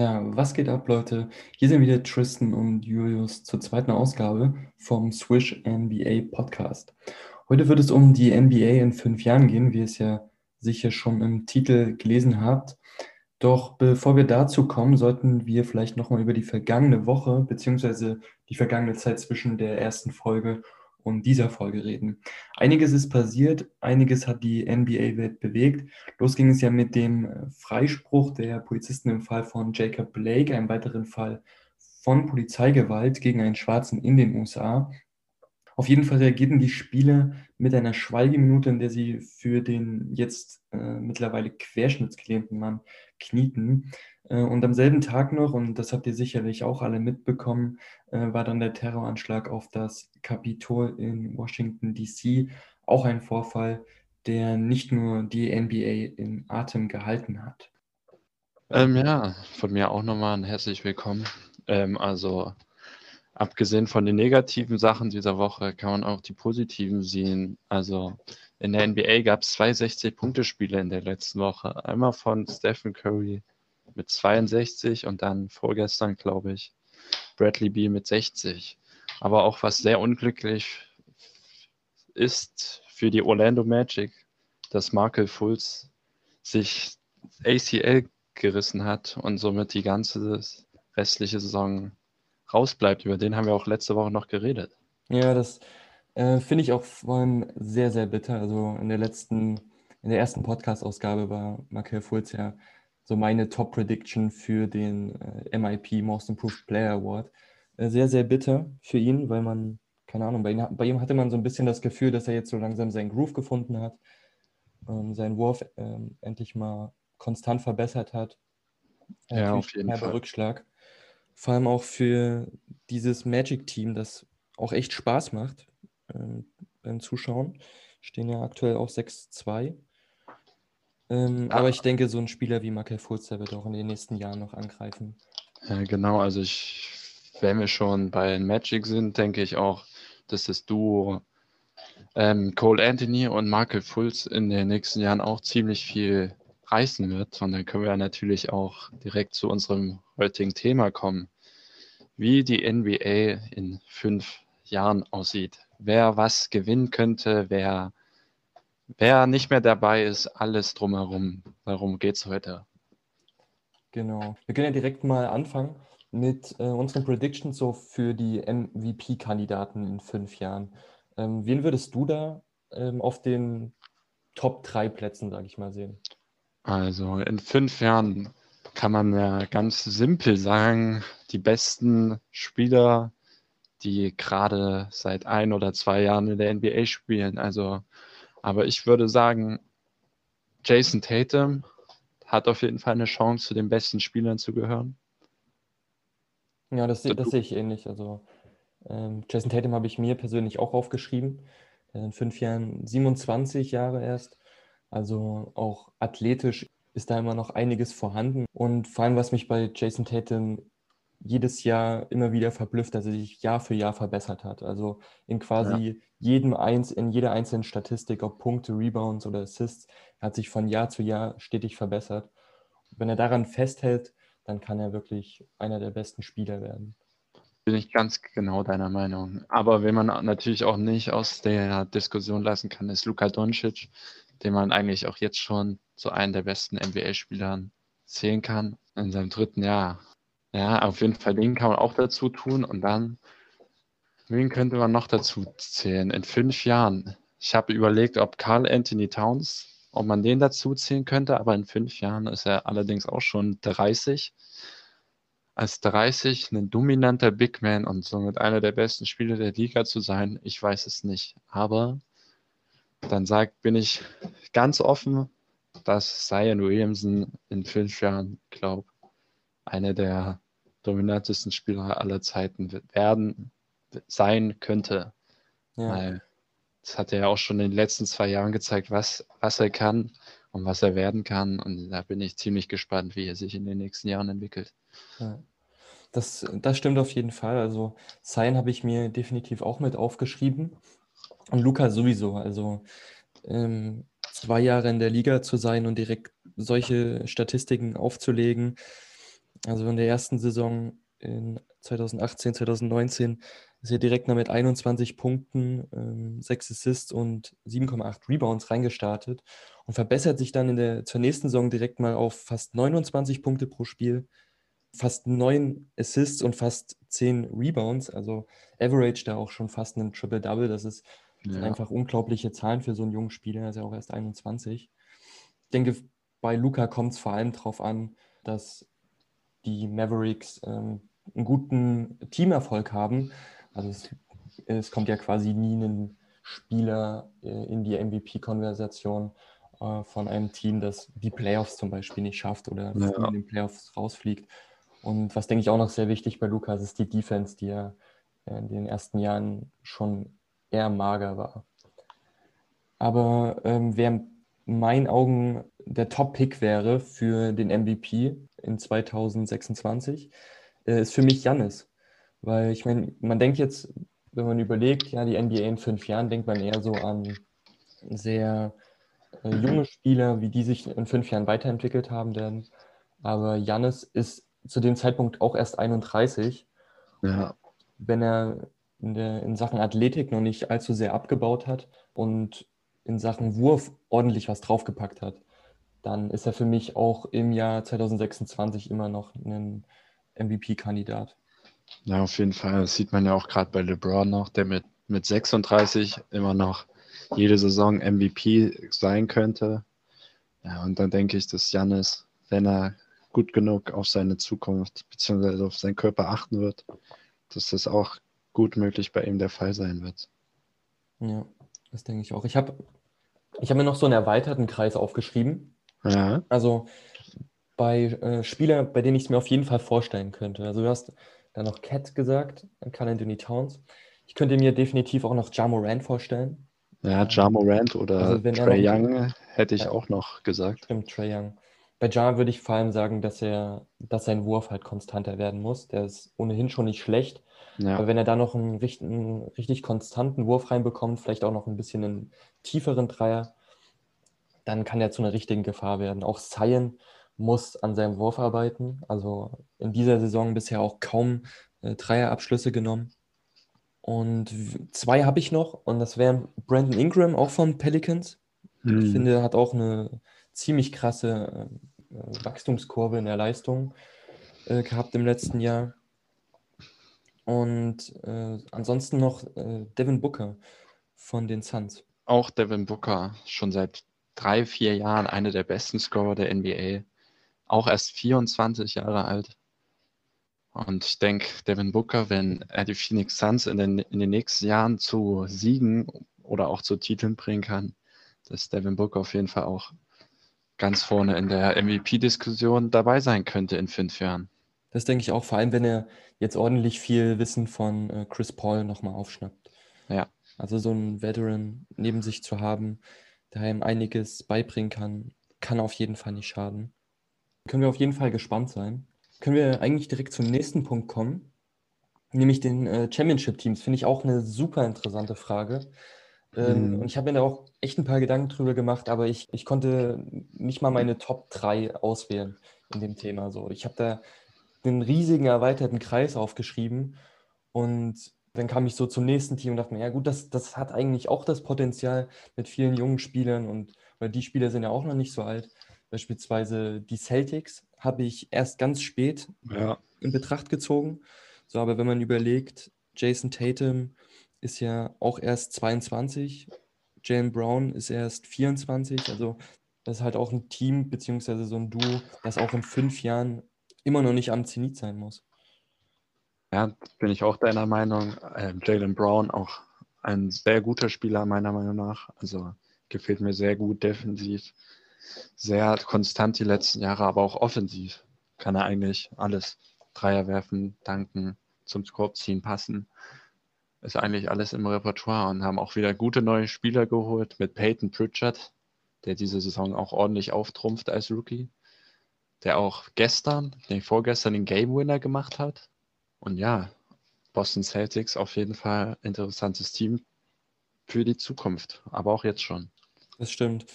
Ja, was geht ab, Leute? Hier sind wieder Tristan und Julius zur zweiten Ausgabe vom Swish NBA Podcast. Heute wird es um die NBA in fünf Jahren gehen, wie ihr es ja sicher schon im Titel gelesen habt. Doch bevor wir dazu kommen, sollten wir vielleicht nochmal über die vergangene Woche beziehungsweise die vergangene Zeit zwischen der ersten Folge und dieser Folge reden. Einiges ist passiert, einiges hat die NBA-Welt bewegt. Los ging es ja mit dem äh, Freispruch der Polizisten im Fall von Jacob Blake, einem weiteren Fall von Polizeigewalt gegen einen Schwarzen in den USA. Auf jeden Fall reagierten die Spieler mit einer Schweigeminute, in der sie für den jetzt äh, mittlerweile querschnittsgelähmten Mann knieten. Äh, und am selben Tag noch, und das habt ihr sicherlich auch alle mitbekommen, äh, war dann der Terroranschlag auf das Kapitol in Washington, DC. Auch ein Vorfall, der nicht nur die NBA in Atem gehalten hat. Ähm, ja, von mir auch nochmal ein herzlich willkommen. Ähm, also abgesehen von den negativen Sachen dieser Woche kann man auch die positiven sehen. Also in der NBA gab es zwei 60-Punkte-Spiele in der letzten Woche. Einmal von Stephen Curry mit 62 und dann vorgestern, glaube ich, Bradley B mit 60. Aber auch was sehr unglücklich ist für die Orlando Magic, dass Markel Fultz sich ACL gerissen hat und somit die ganze restliche Saison rausbleibt. Über den haben wir auch letzte Woche noch geredet. Ja, das äh, finde ich auch vor allem sehr, sehr bitter. Also in der letzten, in der ersten Podcast-Ausgabe war Markel Fultz ja so meine Top-Prediction für den äh, MIP Most Improved Player Award. Äh, sehr, sehr bitter für ihn, weil man, keine Ahnung, bei, ihn, bei, ihm hatte man so ein bisschen das Gefühl, dass er jetzt so langsam seinen Groove gefunden hat, ähm, seinen Wurf ähm, endlich mal konstant verbessert hat. Äh, ja, auf jeden Fall. Rückschlag. Vor allem auch für dieses Magic-Team, das auch echt Spaß macht ähm, beim Zuschauen. Stehen ja aktuell auch 6-2. Ähm, aber ich denke, so ein Spieler wie Michael Fulzer wird auch in den nächsten Jahren noch angreifen. Ja, genau, also ich, wenn wir schon bei Magic sind, denke ich auch, dass das Duo ähm, Cole Anthony und Michael Fultz in den nächsten Jahren auch ziemlich viel reißen wird. Und dann können wir natürlich auch direkt zu unserem heutigen Thema kommen. Wie die NBA in fünf Jahren aussieht. Wer was gewinnen könnte, wer Wer nicht mehr dabei ist, alles drumherum. Darum geht es heute. Genau. Wir können ja direkt mal anfangen mit äh, unseren Predictions so für die MVP-Kandidaten in fünf Jahren. Ähm, wen würdest du da ähm, auf den Top 3 Plätzen, sage ich mal, sehen? Also in fünf Jahren kann man ja ganz simpel sagen, die besten Spieler, die gerade seit ein oder zwei Jahren in der NBA spielen. Also aber ich würde sagen, Jason Tatum hat auf jeden Fall eine Chance, zu den besten Spielern zu gehören. Ja, das, das sehe ich ähnlich. Also ähm, Jason Tatum habe ich mir persönlich auch aufgeschrieben. In fünf Jahren 27 Jahre erst. Also auch athletisch ist da immer noch einiges vorhanden. Und vor allem, was mich bei Jason Tatum jedes Jahr immer wieder verblüfft, dass er sich Jahr für Jahr verbessert hat. Also in quasi ja. jedem eins, in jeder einzelnen Statistik, ob Punkte, Rebounds oder Assists, hat sich von Jahr zu Jahr stetig verbessert. wenn er daran festhält, dann kann er wirklich einer der besten Spieler werden. Bin ich ganz genau deiner Meinung. Aber wenn man natürlich auch nicht aus der Diskussion lassen kann, ist Luka Doncic, den man eigentlich auch jetzt schon zu einem der besten NBA-Spielern zählen kann, in seinem dritten Jahr. Ja, auf jeden Fall den kann man auch dazu tun. Und dann, wen könnte man noch dazu zählen? In fünf Jahren. Ich habe überlegt, ob Carl Anthony Towns, ob man den dazu zählen könnte, aber in fünf Jahren ist er allerdings auch schon 30. Als 30 ein dominanter Big Man und somit einer der besten Spieler der Liga zu sein, ich weiß es nicht. Aber dann sagt, bin ich ganz offen, dass Zion Williamson in fünf Jahren, glaube einer der dominantesten Spieler aller Zeiten werden, sein könnte. Ja. Weil das hat er ja auch schon in den letzten zwei Jahren gezeigt, was, was er kann und was er werden kann. Und da bin ich ziemlich gespannt, wie er sich in den nächsten Jahren entwickelt. Ja. Das, das stimmt auf jeden Fall. Also Sein habe ich mir definitiv auch mit aufgeschrieben. Und Luca sowieso. Also ähm, zwei Jahre in der Liga zu sein und direkt solche Statistiken aufzulegen, Also in der ersten Saison in 2018, 2019 ist er direkt mal mit 21 Punkten, ähm, 6 Assists und 7,8 Rebounds reingestartet und verbessert sich dann in der, zur nächsten Saison direkt mal auf fast 29 Punkte pro Spiel, fast 9 Assists und fast 10 Rebounds. Also Average da auch schon fast ein Triple-Double. Das ist sind einfach unglaubliche Zahlen für so einen jungen Spieler. Er ist ja auch erst 21. Ich denke, bei Luca kommt es vor allem darauf an, dass die Mavericks ähm, einen guten Teamerfolg haben. Also es, es, kommt ja quasi nie ein Spieler äh, in die MVP-Konversation äh, von einem Team, das die Playoffs zum Beispiel nicht schafft oder ja. in den Playoffs rausfliegt. Und was denke ich auch noch sehr wichtig bei Lukas ist die Defense, die er in den ersten Jahren schon eher mager war. Aber ähm, wer in meinen Augen der Top-Pick wäre für den MVP in 2026, äh, ist für mich Jannis. Weil ich meine, man denkt jetzt, wenn man überlegt, ja, die NBA in fünf Jahren, denkt man eher so an sehr äh, junge Spieler, wie die sich in fünf Jahren weiterentwickelt haben werden. Aber Jannis ist zu dem Zeitpunkt auch erst 31. Ja. Wenn er in, der, in Sachen Athletik noch nicht allzu sehr abgebaut hat und in Sachen Wurf ordentlich was draufgepackt hat, dann ist er für mich auch im Jahr 2026 immer noch ein MVP-Kandidat. Ja, auf jeden Fall. Das sieht man ja auch gerade bei LeBron noch, der mit, mit 36 immer noch jede Saison MVP sein könnte. Ja, und dann denke ich, dass Janis, wenn er gut genug auf seine Zukunft bzw. auf seinen Körper achten wird, dass das auch gut möglich bei ihm der Fall sein wird. Ja, das denke ich auch. Ich habe ich hab mir noch so einen erweiterten Kreis aufgeschrieben. Ja. Also bei äh, Spielern, bei denen ich es mir auf jeden Fall vorstellen könnte. Also du hast da noch Cat gesagt, Carl Anthony Towns. Ich könnte mir definitiv auch noch Ja Morant vorstellen. Ja, Ja Morant oder also Trey Young hätte ich ja, auch noch gesagt. Stimmt, Trey Young. Bei Ja würde ich vor allem sagen, dass er, dass sein Wurf halt konstanter werden muss. Der ist ohnehin schon nicht schlecht, ja. Aber wenn er da noch einen, richtig, einen richtig konstanten Wurf reinbekommt, vielleicht auch noch ein bisschen einen tieferen Dreier, dann kann er zu einer richtigen Gefahr werden. Auch Cyan muss an seinem Wurf arbeiten. Also in dieser Saison bisher auch kaum äh, Dreierabschlüsse genommen. Und zwei habe ich noch, und das wären Brandon Ingram, auch von Pelicans. Mhm. Ich finde, er hat auch eine ziemlich krasse äh, Wachstumskurve in der Leistung äh, gehabt im letzten Jahr. Und äh, ansonsten noch äh, Devin Booker von den Suns. Auch Devin Booker, schon seit drei, vier Jahren einer der besten Scorer der NBA. Auch erst 24 Jahre alt. Und ich denke, Devin Booker, wenn er die Phoenix Suns in den, in den nächsten Jahren zu Siegen oder auch zu Titeln bringen kann, dass Devin Booker auf jeden Fall auch ganz vorne in der MVP-Diskussion dabei sein könnte in fünf Jahren. Das denke ich auch, vor allem wenn er jetzt ordentlich viel Wissen von äh, Chris Paul nochmal aufschnappt. Ja. Also so einen Veteran neben sich zu haben, der ihm einiges beibringen kann, kann auf jeden Fall nicht schaden. Können wir auf jeden Fall gespannt sein. Können wir eigentlich direkt zum nächsten Punkt kommen, nämlich den äh, Championship-Teams. Finde ich auch eine super interessante Frage. Ähm, mhm. Und ich habe mir da auch echt ein paar Gedanken drüber gemacht, aber ich, ich konnte nicht mal meine Top 3 auswählen in dem Thema. So, ich habe da einen riesigen erweiterten Kreis aufgeschrieben und dann kam ich so zum nächsten Team und dachte mir, ja gut, das, das hat eigentlich auch das Potenzial mit vielen jungen Spielern und weil die Spieler sind ja auch noch nicht so alt. Beispielsweise die Celtics habe ich erst ganz spät ja. in Betracht gezogen. So, aber wenn man überlegt, Jason Tatum ist ja auch erst 22, Jalen Brown ist erst 24, also das ist halt auch ein Team beziehungsweise so ein Duo, das auch in fünf Jahren immer noch nicht am Zenit sein muss. Ja, bin ich auch deiner Meinung. Äh, Jalen Brown auch ein sehr guter Spieler meiner Meinung nach. Also gefällt mir sehr gut defensiv, sehr konstant die letzten Jahre, aber auch offensiv kann er eigentlich alles. Dreier werfen, danken, zum Korb ziehen, passen. Ist eigentlich alles im Repertoire und haben auch wieder gute neue Spieler geholt mit Peyton Pritchard, der diese Saison auch ordentlich auftrumpft als Rookie der auch gestern, den vorgestern den Game Winner gemacht hat. Und ja, Boston Celtics auf jeden Fall interessantes Team für die Zukunft, aber auch jetzt schon. Das stimmt.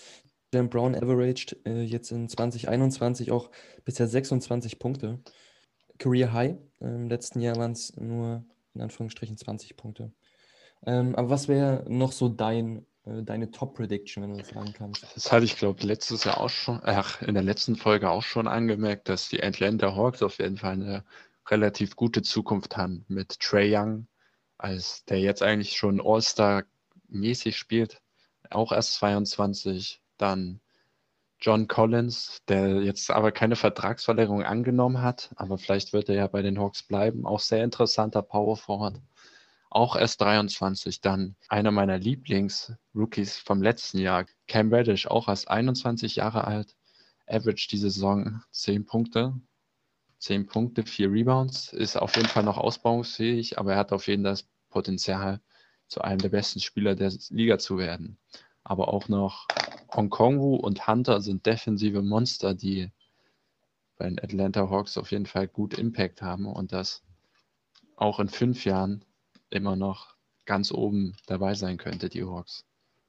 Dan Brown averaged äh, jetzt in 2021 auch bisher 26 Punkte. Career High. Im letzten Jahr waren es nur in Anführungsstrichen 20 Punkte. Ähm, aber was wäre noch so dein, äh, deine Top-Prediction, wenn du das sagen kannst? Das hatte ich, glaube letztes Jahr auch schon, ach, in der letzten Folge auch schon angemerkt, dass die Atlanta Hawks auf jeden Fall eine relativ gute Zukunft haben mit Trey Young, als der jetzt eigentlich schon All-Star-mäßig spielt, auch erst 22. Dann John Collins, der jetzt aber keine Vertragsverlängerung angenommen hat, aber vielleicht wird er ja bei den Hawks bleiben. Auch sehr interessanter Power Forward. Auch erst 23. Dann einer meiner Lieblings-Rookies vom letzten Jahr, Cam Reddish, auch erst 21 Jahre alt. Average diese Saison 10 Punkte. 10 Punkte, 4 Rebounds. Ist auf jeden Fall noch ausbauungsfähig, aber er hat auf jeden Fall das Potenzial, zu einem der besten Spieler der Liga zu werden. Aber auch noch Hongkongu und Hunter sind defensive Monster, die bei den Atlanta Hawks auf jeden Fall gut Impact haben und das auch in fünf Jahren immer noch ganz oben dabei sein könnte, die Hawks.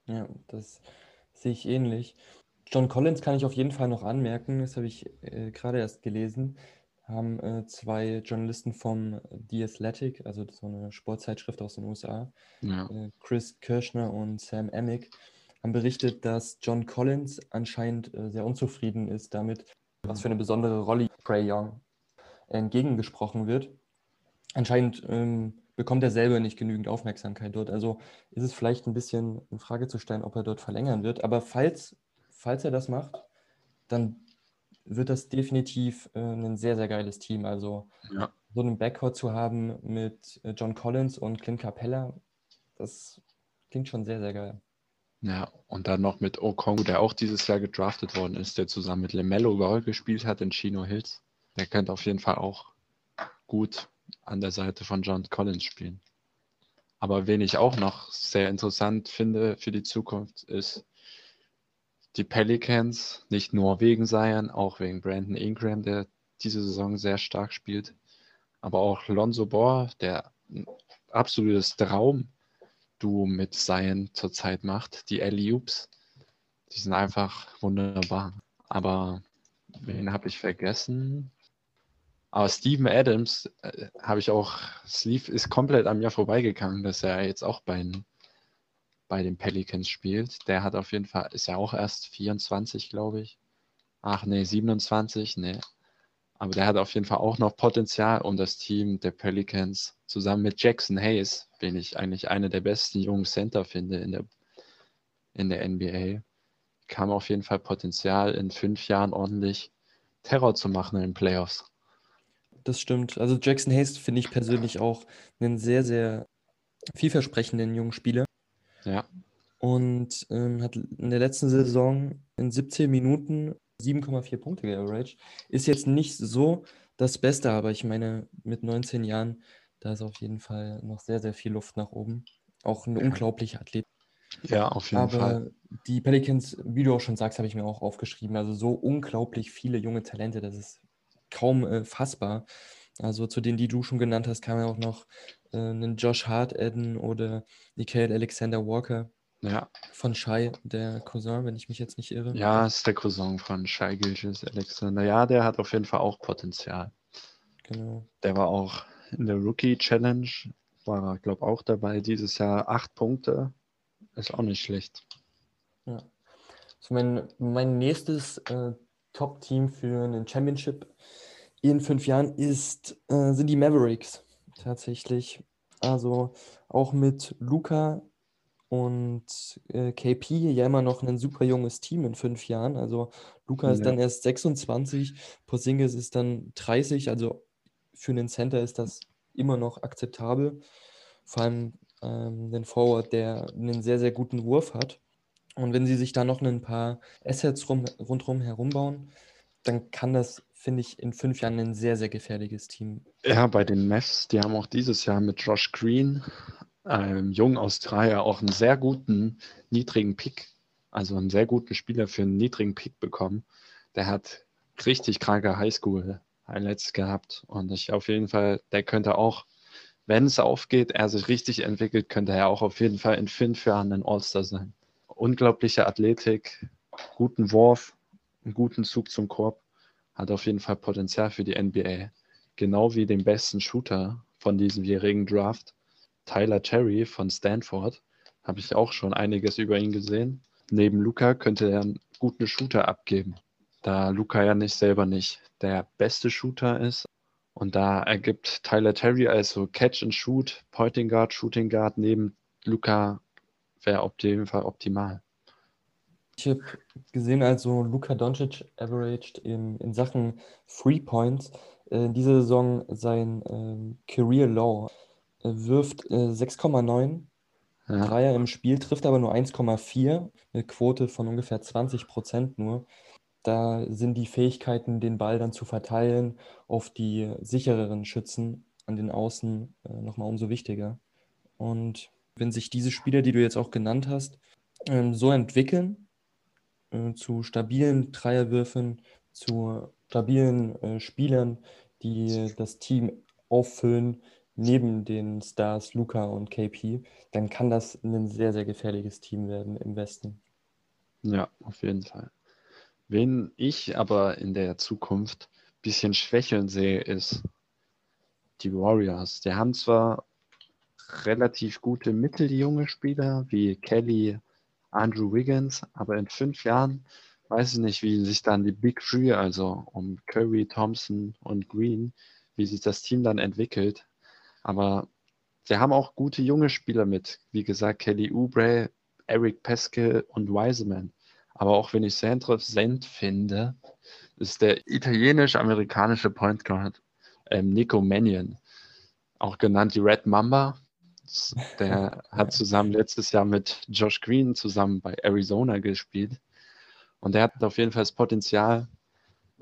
Ja, das sehe ich ähnlich. John Collins kann ich auf jeden Fall noch anmerken, das habe ich äh, gerade erst gelesen, haben äh, zwei Journalisten vom The Athletic, also so eine Sportzeitschrift aus den USA, ja. äh, Chris Kirschner und Sam Amick, haben berichtet, dass John Collins anscheinend äh, sehr unzufrieden ist damit, was für eine besondere Rolle Trey Young entgegengesprochen wird. Anscheinend ähm, bekommt er selber nicht genügend Aufmerksamkeit dort. Also ist es vielleicht ein bisschen in Frage zu stellen, ob er dort verlängern wird. Aber falls, falls er das macht, dann wird das definitiv äh, ein sehr, sehr geiles Team. Also ja. so einen Backcourt zu haben mit äh, John Collins und Clint Capella, das klingt schon sehr, sehr geil. Ja, und dann noch mit Okongu, der auch dieses Jahr gedraftet worden ist, der zusammen mit LeMelo Ball gespielt hat in Chino Hills. Der könnte auf jeden Fall auch gut an der Seite von John Collins spielen. Aber wen ich auch noch sehr interessant finde für die Zukunft ist die Pelicans, nicht nur wegen Zion, auch wegen Brandon Ingram, der diese Saison sehr stark spielt, aber auch Lonzo Ball, der ein absolutes Traum Duo mit Zion zurzeit macht. Die Alley-Oops, die sind einfach wunderbar. Aber wen habe ich vergessen? Aber Steven Adams äh, habe ich auch, Sleeve ist komplett am Jahr vorbeigegangen, dass er jetzt auch bei, bei den Pelicans spielt. Der hat auf jeden Fall, ist ja auch erst 24, glaube ich. Ach nee, 27, nee. Aber der hat auf jeden Fall auch noch Potenzial, um das Team der Pelicans zusammen mit Jackson Hayes, den ich eigentlich eine der besten jungen Center finde in der, in der NBA, kam auf jeden Fall Potenzial, in fünf Jahren ordentlich Terror zu machen in den Playoffs. Das stimmt. Also Jackson Hayes finde ich persönlich auch einen sehr, sehr vielversprechenden jungen Spieler. Ja. Und ähm, hat in der letzten Saison in 17 Minuten 7,4 Punkte geaveraged. Ist jetzt nicht so das Beste, aber ich meine, mit 19 Jahren, da ist auf jeden Fall noch sehr, sehr viel Luft nach oben. Auch ein unglaublicher Athlet. Ja, auf jeden aber Fall. Die Pelicans, wie du auch schon sagst, habe ich mir auch aufgeschrieben. Also so unglaublich viele junge Talente, das ist kaum äh, fassbar. Also zu denen, die du schon genannt hast, kam ja auch noch äh, einen Josh Hart adden oder Nikhil Alexander Walker. Ja. Von Shai, der Cousin, wenn ich mich jetzt nicht irre. Ja, ist der Cousin von Shai Gilgis Alexander. Ja, der hat auf jeden Fall auch Potenzial. Genau. Der war auch in der Rookie Challenge, war er, glaube ich, auch dabei dieses Jahr. Acht Punkte. Ist auch nicht schlecht. Ja. So mein, mein nächstes äh, Top-Team für einen Championship in fünf Jahren ist, äh, sind die Mavericks tatsächlich. Also auch mit Luca und äh, KP ja immer noch ein super junges Team in fünf Jahren. Also Luca ist dann erst 26, Porzingis ist dann 30. Also für einen Center ist das immer noch akzeptabel. Vor allem ähm, den Forward, der einen sehr, sehr guten Wurf hat. Und wenn sie sich da noch ein paar Assets rum, rundherum herumbauen, dann kann das, finde ich, in fünf Jahren ein sehr, sehr gefährliches Team. Ja, bei den Mavs, die haben auch dieses Jahr mit Josh Green einem jungen Australier auch einen sehr guten niedrigen Pick, also einen sehr guten Spieler für einen niedrigen Pick bekommen. Der hat richtig kranke Highschool-Highlights gehabt und ich auf jeden Fall, der könnte auch, wenn es aufgeht, er sich richtig entwickelt, könnte er auch auf jeden Fall in fünf Jahren ein All-Star sein. Unglaubliche Athletik, guten Wurf, einen guten Zug zum Korb, hat auf jeden Fall Potenzial für die NBA. genau wie den besten Shooter von diesem jährigen Draft, Tyler Terry von Stanford. Habe ich auch schon einiges über ihn gesehen. Neben Luca könnte er einen guten Shooter abgeben, da Luca ja nicht selber nicht der beste Shooter ist. Und da ergibt Tyler Terry also Catch and Shoot, Pointing Guard, Shooting Guard neben Luca wäre auf jeden Fall optimal. Ich habe gesehen, also Luka Doncic averaged in, in Sachen Free Points äh, diese Saison sein äh, Career Low. Er wirft äh, 6,9 ja. Dreier im Spiel, trifft aber nur 1,4, eine Quote von ungefähr 20 Prozent nur. Da sind die Fähigkeiten, den Ball dann zu verteilen, auf die sichereren Schützen an den Außen äh, nochmal umso wichtiger. Und wenn sich diese Spieler, die du jetzt auch genannt hast, äh, so entwickeln, äh, zu stabilen Dreierwürfen, zu stabilen äh, Spielern, die das Team auffüllen, neben den Stars Luca und KP, dann kann das ein sehr, sehr gefährliches Team werden im Westen. Ja, auf jeden Fall. Wen ich aber in der Zukunft ein bisschen schwächeln sehe, ist die Warriors. Die haben zwar relativ gute mitteljunge Spieler wie Kelly, Andrew Wiggins, aber in fünf Jahren weiß ich nicht, wie sich dann die Big Three, also um Curry, Thompson und Green, wie sich das Team dann entwickelt. Aber sie haben auch gute junge Spieler mit. Wie gesagt, Kelly Oubre, Eric Peskel und Wiseman. Aber auch wenn ich sehr interessant finde, ist der italienisch-amerikanische Point Guard ähm, Nico Mannion, auch genannt die Red Mamba. Der hat zusammen letztes Jahr mit Josh Green zusammen bei Arizona gespielt. Und der hat auf jeden Fall das Potenzial,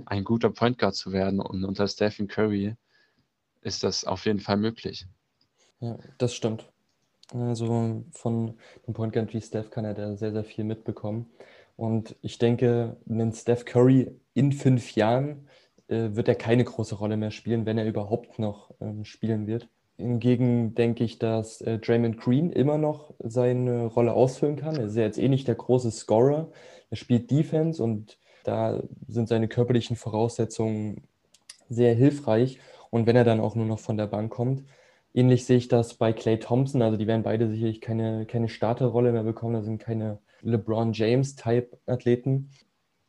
ein guter Point Guard zu werden. Und unter Stephen Curry ist das auf jeden Fall möglich. Ja, das stimmt. Also von dem Point Guard wie Steph kann er da sehr, sehr viel mitbekommen. Und ich denke, einen Steph Curry in fünf Jahren äh, wird er keine große Rolle mehr spielen, wenn er überhaupt noch ähm, spielen wird. Hingegen denke ich, dass äh, Draymond Green immer noch seine Rolle ausfüllen kann. Er ist ja jetzt eh nicht der große Scorer. Er spielt Defense und da sind seine körperlichen Voraussetzungen sehr hilfreich. Und wenn er dann auch nur noch von der Bank kommt, ähnlich sehe ich das bei Clay Thompson. Also die werden beide sicherlich keine, keine Starterrolle mehr bekommen. Da sind keine LeBron James-Type-Athleten.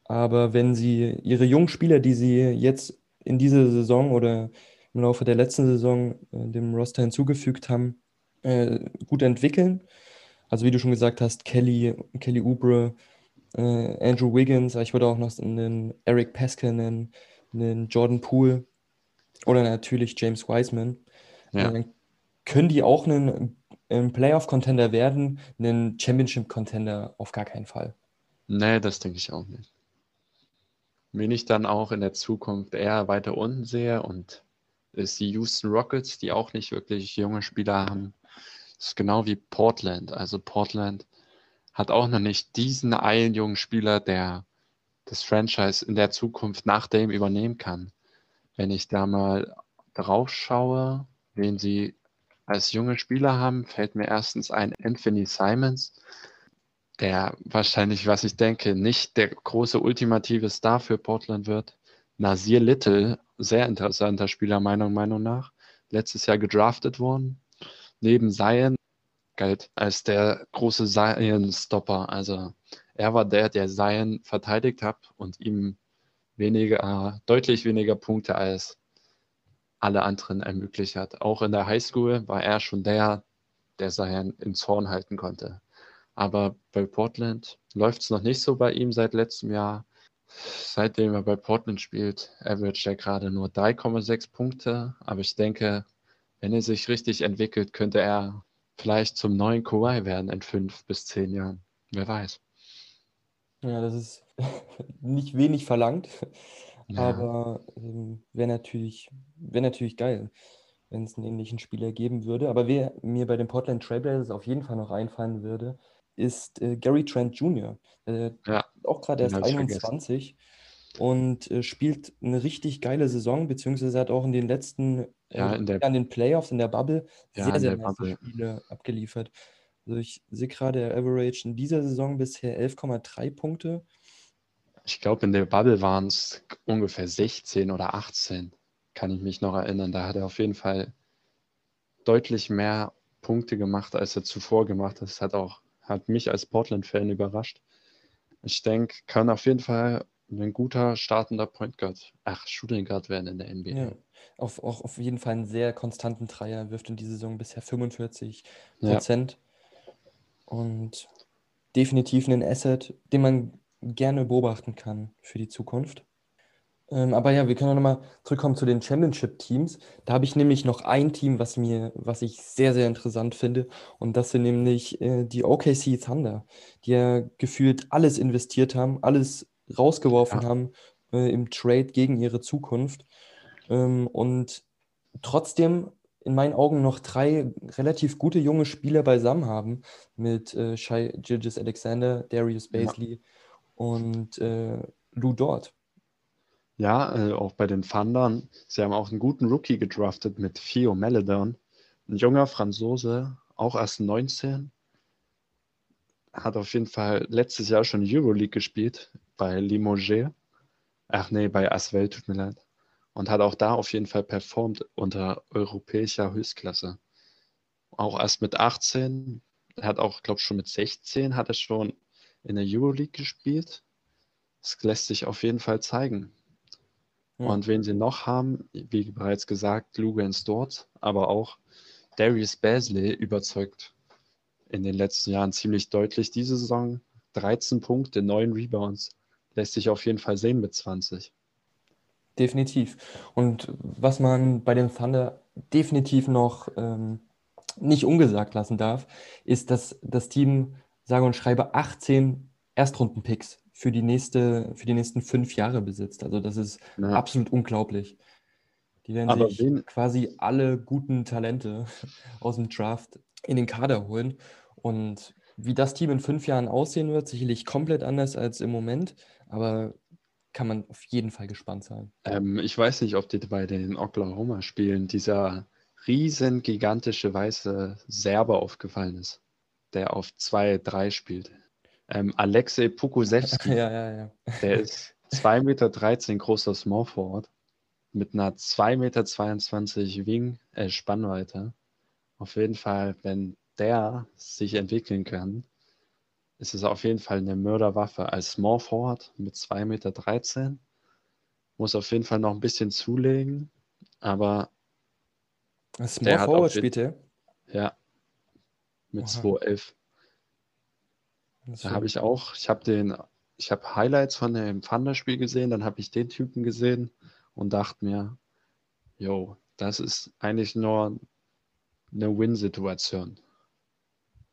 Aber wenn sie ihre jungen Spieler, die sie jetzt in dieser Saison oder im Laufe der letzten Saison äh, dem Roster hinzugefügt haben, äh, gut entwickeln, also wie du schon gesagt hast, Kelly, Kelly Oubre, äh, Andrew Wiggins, ich würde auch noch einen Eric Pascal nennen, einen Jordan Poole oder natürlich James Wiseman. Ja. Können die auch einen ein Playoff-Contender werden, einen Championship-Contender auf gar keinen Fall. Nee, das denke ich auch nicht. Wen ich dann auch in der Zukunft eher weiter unten sehe und ist die Houston Rockets, die auch nicht wirklich junge Spieler haben. Das ist genau wie Portland. Also Portland hat auch noch nicht diesen einen jungen Spieler, der das Franchise in der Zukunft nach dem übernehmen kann. Wenn ich da mal drauf schaue, wen sie als junge Spieler haben, fällt mir erstens ein Anthony Simons, der wahrscheinlich, was ich denke, nicht der große ultimative Star für Portland wird. Nasir Little, sehr interessanter Spieler, meiner Meinung nach, letztes Jahr gedraftet worden. Neben Zion galt als der große Zion-Stopper. Also er war der, der Zion verteidigt hat und ihm weniger, deutlich weniger Punkte als alle anderen ermöglicht hat. Auch in der Highschool war er schon der, der seinen im Zorn halten konnte. Aber bei Portland läuft es noch nicht so bei ihm seit letztem Jahr. Seitdem er bei Portland spielt, average er gerade nur 3,6 Punkte. Aber ich denke, wenn er sich richtig entwickelt, könnte er vielleicht zum neuen Kawhi werden in fünf bis zehn Jahren. Wer weiß. Ja, das ist nicht wenig verlangt. Ja. Aber ähm, wäre natürlich, wär natürlich geil, wenn es einen ähnlichen Spieler geben würde. Aber wer mir bei den Portland Trailblazers auf jeden Fall noch einfallen würde, ist äh, Gary Trent Jr. Äh, ja, auch gerade erst 21 und äh, spielt eine richtig geile Saison, beziehungsweise hat auch in den letzten ja, in der, an den Playoffs in der Bubble ja, sehr, sehr nice Spiele abgeliefert. Also ich sehe gerade, er average in dieser Saison bisher 11,3 Punkte ich glaube, in der Bubble waren es ungefähr 16 oder 18. kann ich mich noch erinnern. Da hat er auf jeden Fall deutlich mehr Punkte gemacht, als er zuvor gemacht hat. Das hat auch hat mich als Portland-Fan überrascht. Ich denke, kann auf jeden Fall ein guter startender Point Guard, ach, Shooting Guard werden in der NBA. Ja, auf, auch auf jeden Fall einen sehr konstanten Dreier, wirft in dieser Saison bisher 45 Prozent. Ja. Und definitiv ein Asset, den man gerne beobachten kann für die Zukunft. Ähm, aber ja, wir können auch nochmal zurückkommen zu den Championship-Teams. Da habe ich nämlich noch ein Team, was mir, was ich sehr, sehr interessant finde. Und das sind nämlich äh, die OKC Thunder, die ja gefühlt alles investiert haben, alles rausgeworfen ja. haben äh, im Trade gegen ihre Zukunft. Ähm, und trotzdem in meinen Augen noch drei relativ gute junge Spieler beisammen haben mit äh, Shai Gilgis Alexander, Darius Baisley ja. und äh, Lou Dort. Ja, äh, auch bei den Thundern. Sie haben auch einen guten Rookie gedraftet mit Theo Maledon. Ein junger Franzose, auch erst 19. Hat auf jeden Fall letztes Jahr schon Euroleague gespielt bei Limoges. Ach nee, bei Asvel, tut mir leid. Und hat auch da auf jeden Fall performt unter europäischer Höchstklasse. Auch erst mit 18, hat auch, glaube ich, schon mit 16 hat er schon in der Euroleague gespielt. Das lässt sich auf jeden Fall zeigen. Mhm. Und wen sie noch haben, wie bereits gesagt, Lugans dort, aber auch Darius Basley überzeugt in den letzten Jahren ziemlich deutlich. Diese Saison 13 Punkte, 9 Rebounds. Lässt sich auf jeden Fall sehen mit 20. Definitiv. Und was man bei den Thunder definitiv noch ähm, nicht ungesagt lassen darf, ist, dass das Team sage und schreibe 18 Erstrundenpicks für die, nächste, für die nächsten fünf Jahre besitzt. Also das ist ja. absolut unglaublich. Die werden Aber sich wen... quasi alle guten Talente aus dem Draft in den Kader holen. Und wie das Team in fünf Jahren aussehen wird, sicherlich komplett anders als im Moment. Aber kann man auf jeden Fall gespannt sein. Ähm, ich weiß nicht, ob dir bei den Oklahoma-Spielen dieser riesen gigantische weiße Serbe aufgefallen ist, der auf 2-3 spielt ähm, Alexei Pokusewski. ja, ja, ja. Der ist 2,13 Meter großer Small Forward mit einer 2,22 Meter Wing, äh, Spannweite. Auf jeden Fall, wenn der sich entwickeln kann, ist es auf jeden Fall eine Mörderwaffe. Als Small Forward mit 2,13 Meter muss auf jeden Fall noch ein bisschen zulegen, aber Small Forward spielt er? Ja, mit 2,11. Da habe ich auch, ich habe den, ich habe Highlights von dem Thunder-Spiel gesehen, dann habe ich den Typen gesehen und dachte mir, yo, das ist eigentlich nur eine Win-Situation.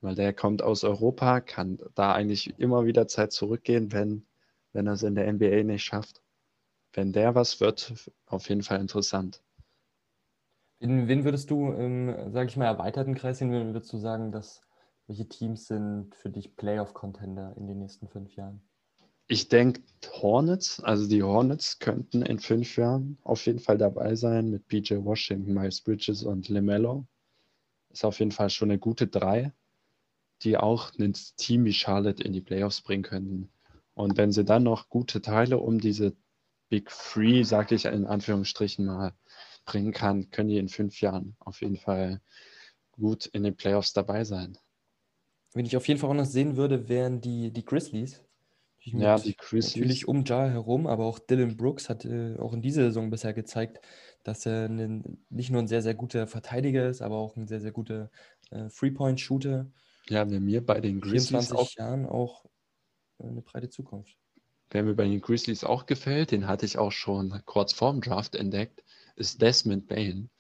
Weil der kommt aus Europa, kann da eigentlich immer wieder Zeit zurückgehen, wenn, wenn er es in der NBA nicht schafft. Wenn der was wird, auf jeden Fall interessant. In wen würdest du im, sage ich mal, erweiterten Kreis sehen, würdest du sagen, dass welche Teams sind für dich Playoff-Contender in den nächsten fünf Jahren? Ich denke Hornets, also die Hornets könnten in fünf Jahren auf jeden Fall dabei sein mit BJ Washington, Miles Bridges und LeMelo. Ist auf jeden Fall schon eine gute drei, die auch ein Team wie Charlotte in die Playoffs bringen könnten. Und wenn sie dann noch gute Teile um diese Big Three, sage ich in Anführungsstrichen mal, bringen kann, können die in fünf Jahren auf jeden Fall gut in den Playoffs dabei sein. Wen ich auf jeden Fall auch noch sehen würde, wären die, die Grizzlies. ja, die Grizzlies. Natürlich um Jar herum, aber auch Dylan Brooks hat äh, auch in dieser Saison bisher gezeigt, dass er einen, nicht nur ein sehr, sehr guter Verteidiger ist, aber auch ein sehr, sehr guter äh, Three-Point-Shooter. Ja, wer mir bei den Grizzlies 24 auch, Jahren auch äh, eine breite Zukunft. Wer mir bei den Grizzlies auch gefällt, den hatte ich auch schon kurz vorm Draft entdeckt, ist Desmond Bain.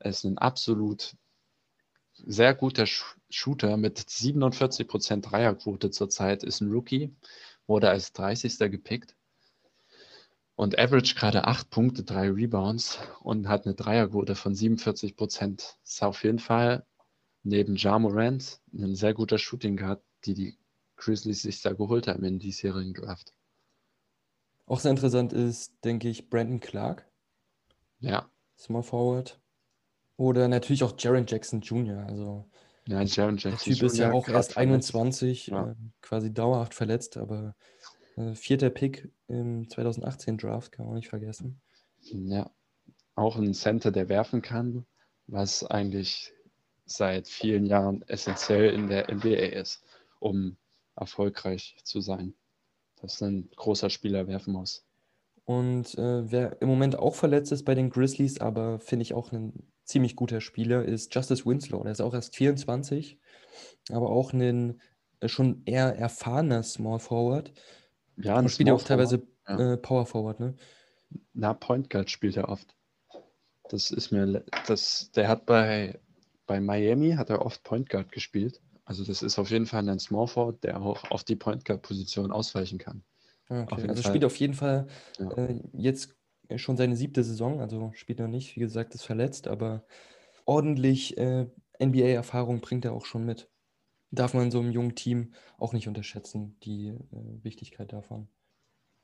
Er ist ein absolut sehr guter Shooter mit 47% Dreierquote zurzeit, ist ein Rookie, wurde als 30. gepickt und average gerade 8 Punkte, 3 Rebounds und hat eine Dreierquote von 47%. Ist auf jeden Fall neben Ja Morant ein sehr guter Shooting Guard, die die Grizzlies sich da geholt haben in diesjährigen Draft. Auch sehr interessant ist, denke ich, Brandon Clark. Ja. Small Forward. Oder natürlich auch Jaron Jackson Jr. Also ja, Jaron Jackson der Typ ist ja auch erst 21, ja. äh, quasi dauerhaft verletzt, aber äh, vierter Pick im 2018 Draft, kann man auch nicht vergessen. Ja, auch ein Center, der werfen kann, was eigentlich seit vielen Jahren essentiell in der NBA ist, um erfolgreich zu sein. Dass ein großer Spieler werfen muss. Und äh, wer im Moment auch verletzt ist bei den Grizzlies, aber finde ich auch ein ziemlich guter Spieler, ist Justice Winslow. Der ist auch erst 24, aber auch ein äh, schon eher erfahrener Small Forward. Ja, ein spielt ja auch teilweise ja. äh, Power Forward, ne? Na, Point Guard spielt er oft. Das ist mir, das, der hat bei, bei Miami hat er oft Point Guard gespielt. Also das ist auf jeden Fall ein Small Forward, der auch auf die Point Guard Position ausweichen kann. Okay. Also Fall. spielt auf jeden Fall ja. äh, jetzt schon seine siebte Saison, also spielt noch nicht, wie gesagt, ist verletzt, aber ordentlich äh, NBA-Erfahrung bringt er auch schon mit. Darf man so einem jungen Team auch nicht unterschätzen, die äh, Wichtigkeit davon.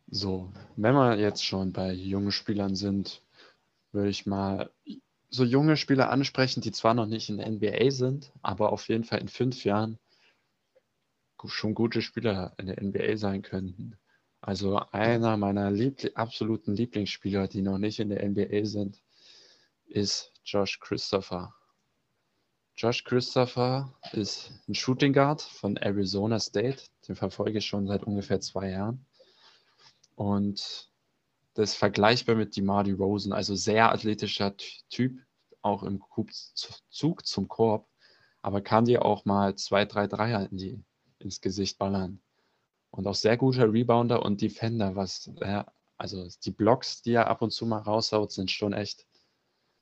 So, wenn wir jetzt schon bei jungen Spielern sind, würde ich mal so junge Spieler ansprechen, die zwar noch nicht in der NBA sind, aber auf jeden Fall in fünf Jahren schon gute Spieler in der NBA sein könnten. Also einer meiner Liebl absoluten Lieblingsspieler, die noch nicht in der NBA sind, ist Josh Christopher. Josh Christopher ist ein Shooting Guard von Arizona State. Den verfolge ich schon seit ungefähr zwei Jahren. Und das ist vergleichbar mit DeMar Rosen, also sehr athletischer Typ, auch im Zug zum Korb, aber kann dir auch mal zwei, drei Dreier in die, ins Gesicht ballern. Und auch sehr guter Rebounder und Defender, was, ja, also die Blocks, die er ab und zu mal raushaut, sind schon echt,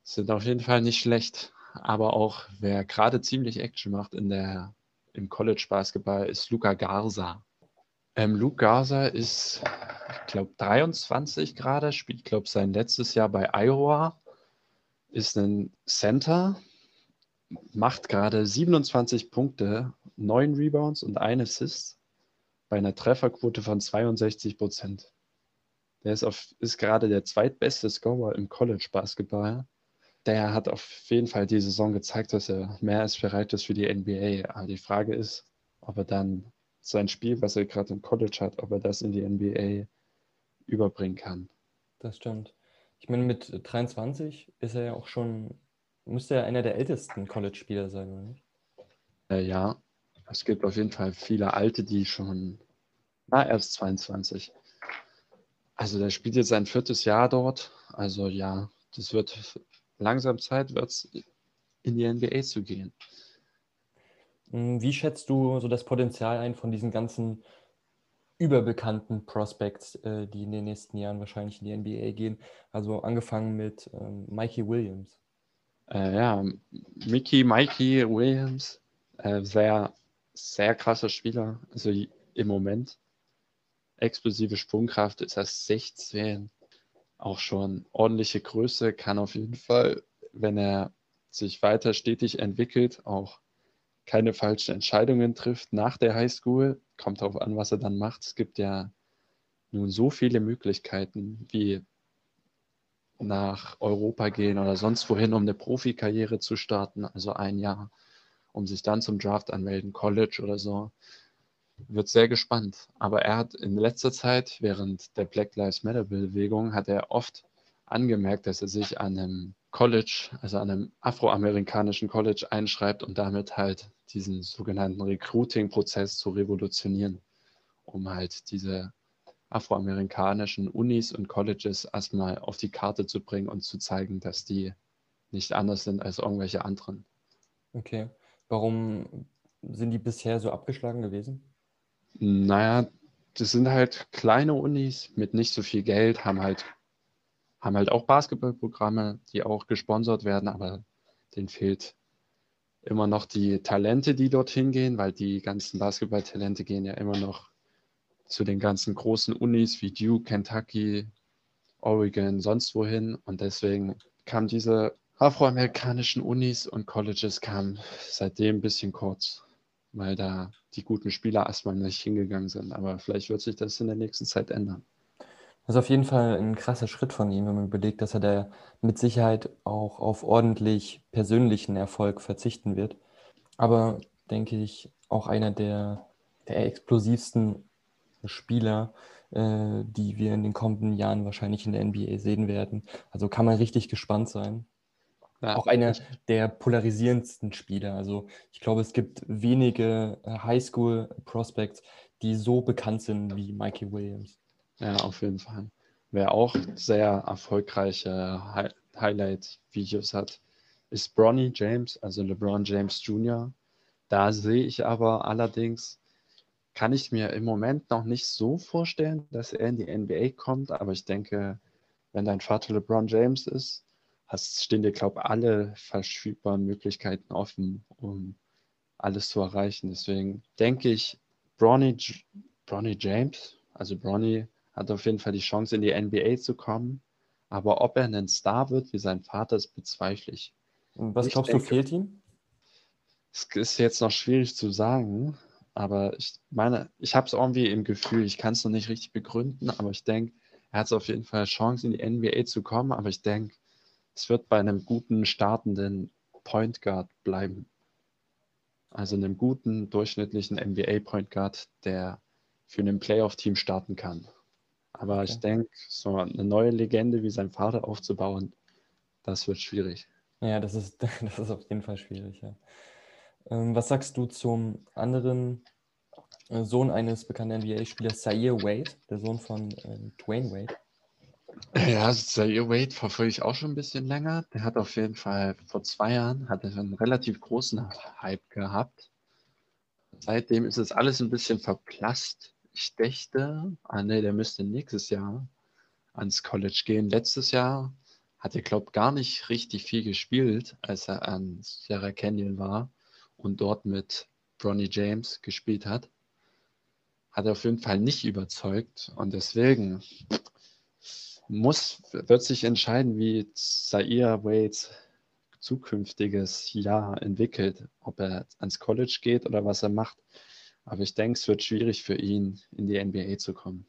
sind auf jeden Fall nicht schlecht. Aber auch wer gerade ziemlich Action macht in der, im College Basketball, ist Luca Garza. Ähm, Luke Garza ist, ich glaube, 23 gerade, spielt, glaube sein letztes Jahr bei Iowa, ist ein Center, macht gerade 27 Punkte, 9 Rebounds und 1 Assist bei einer Trefferquote von 62 Prozent. Der ist, auf, ist gerade der zweitbeste Scorer im College Basketball. Der hat auf jeden Fall die Saison gezeigt, dass er mehr als bereit ist für die NBA. Aber die Frage ist, ob er dann sein Spiel, was er gerade im College hat, ob er das in die NBA überbringen kann. Das stimmt. Ich meine, mit 23 ist er ja auch schon, müsste er einer der ältesten College-Spieler sein, oder nicht? Äh, ja, es gibt auf jeden Fall viele Alte, die schon, na, er ist 22. Also der spielt jetzt sein viertes Jahr dort. Also ja, das wird langsam Zeit, wird es in die NBA zu gehen. Hm, wie schätzt du so das Potenzial ein von diesen ganzen überbekannten Prospects, äh, die in den nächsten Jahren wahrscheinlich in die NBA gehen? Also angefangen mit ähm, Mikey Williams. Äh, ja, Mickey, Mikey Williams, äh, sehr sehr krasser Spieler. Also im Moment. Explosive Sprungkraft ist er 16. Auch schon ordentliche Größe, kann auf jeden Fall, wenn er sich weiter stetig entwickelt, auch keine falschen Entscheidungen trifft nach der Highschool. Kommt darauf an, was er dann macht. Es gibt ja nun so viele Möglichkeiten, wie nach Europa gehen oder sonst wohin, um eine Profikarriere zu starten, also ein Jahr um sich dann zum Draft anmelden, College oder so. Wird sehr gespannt. Aber er hat in letzter Zeit, während der Black Lives Matter Bewegung, hat er oft angemerkt, dass er sich an einem College, also an einem afroamerikanischen College einschreibt und damit halt diesen sogenannten Recruiting-Prozess zu revolutionieren, um halt diese afroamerikanischen Unis und Colleges erstmal auf die Karte zu bringen und zu zeigen, dass die nicht anders sind als irgendwelche anderen. Okay. Warum sind die bisher so abgeschlagen gewesen? Naja, das sind halt kleine Unis mit nicht so viel Geld, haben halt, haben halt auch Basketballprogramme, die auch gesponsert werden, aber denen fehlt immer noch die Talente, die dorthin gehen, weil die ganzen Basketballtalente gehen ja immer noch zu den ganzen großen Unis wie Duke, Kentucky, Oregon, sonst wohin. Und deswegen kam diese afroamerikanischen Unis und Colleges kamen seitdem ein bisschen kurz, weil da die guten Spieler erstmal nicht hingegangen sind. Aber vielleicht wird sich das in der nächsten Zeit ändern. Das ist auf jeden Fall ein krasser Schritt von ihm, wenn man überlegt, dass er da mit Sicherheit auch auf ordentlich persönlichen Erfolg verzichten wird. Aber denke ich, auch einer der, der explosivsten Spieler äh, die wir in den kommenden Jahren wahrscheinlich in der NBA sehen werden. Also kann man richtig gespannt sein. Ja. Auch einer der polarisierendsten Spieler. Also ich glaube, es gibt wenige äh, Highschool-Prospects, die so bekannt sind wie Mikey Williams. Ja, auf jeden Fall. Wer auch sehr erfolgreiche Hi Highlight-Videos hat, ist Bronny James, also LeBron James Jr. Da sehe ich aber allerdings, kann ich mir im Moment noch nicht so vorstellen, dass er in die NBA kommt, aber ich denke, wenn dein Vater LeBron James ist, hast, stehen dir, glaube ich, alle verfügbaren Möglichkeiten offen, um alles zu erreichen. Deswegen denke ich, Bronny, Bronny James, also Bronny hat auf jeden Fall die Chance, in die NBA zu kommen. Aber ob er ein Star wird wie sein Vater, ist bezweifle ich. Was ich glaubst denke, du, fehlt ihm? Es ist jetzt noch schwierig zu sagen, aber ich meine, ich habe es irgendwie im Gefühl, ich kann es noch nicht richtig begründen, aber ich denke, er hat auf jeden Fall Chance, in die NBA zu kommen, aber ich denke, es wird bei einem guten startenden Point Guard bleiben. Also einem guten, durchschnittlichen NBA Point Guard, der für ein Playoff-Team starten kann. Aber okay. ich denke, so eine neue Legende wie sein Vater aufzubauen, das wird schwierig. Ja, das ist, das ist auf jeden Fall schwierig, ja. Ähm, was sagst du zum anderen äh, Sohn eines bekannten NBA-Spielers, Zaire Wade, der Sohn von äh, Dwayne Wade? Ja, Zaire Wade verfolge ich auch schon ein bisschen länger. Der hat auf jeden Fall vor zwei Jahren hat er einen relativ großen Hype gehabt. Seitdem ist es alles ein bisschen verblasst. Ich dächte, ah nee, der müsste nächstes Jahr ans College gehen. Letztes Jahr hat er, glaube ich, gar nicht richtig viel gespielt, als er an Sierra Canyon war und dort mit Bronny James gespielt hat. Hat er auf jeden Fall nicht überzeugt und deswegen muss, wird sich entscheiden, wie Zaire Wades zukünftiges Jahr entwickelt, ob er ans College geht oder was er macht. Aber ich denke, es wird schwierig für ihn, in die NBA zu kommen.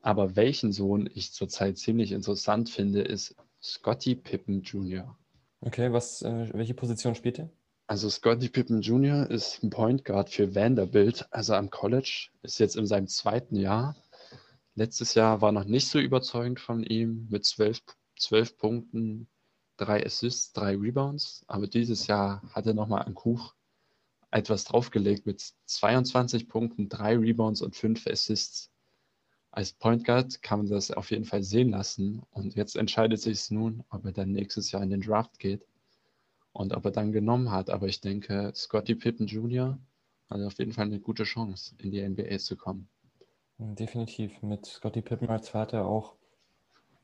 Aber welchen Sohn ich zurzeit ziemlich interessant finde, ist Scotty Pippen Jr. Okay, was, äh, welche Position spielt er? Also Scotty Pippen Jr. ist ein Point Guard für Vanderbilt, also am College, ist jetzt in seinem zweiten Jahr. Letztes Jahr war noch nicht so überzeugend von ihm mit zwölf, zwölf Punkten, drei Assists, drei Rebounds. Aber dieses Jahr hat er nochmal an Kuch etwas draufgelegt mit 22 Punkten, drei Rebounds und fünf Assists als Point Guard kann man das auf jeden Fall sehen lassen. Und jetzt entscheidet sich es nun, ob er dann nächstes Jahr in den Draft geht und ob er dann genommen hat. Aber ich denke, Scotty Pippen Jr. hat auf jeden Fall eine gute Chance, in die NBA zu kommen. Definitiv. Mit Scotty Pippen als Vater auch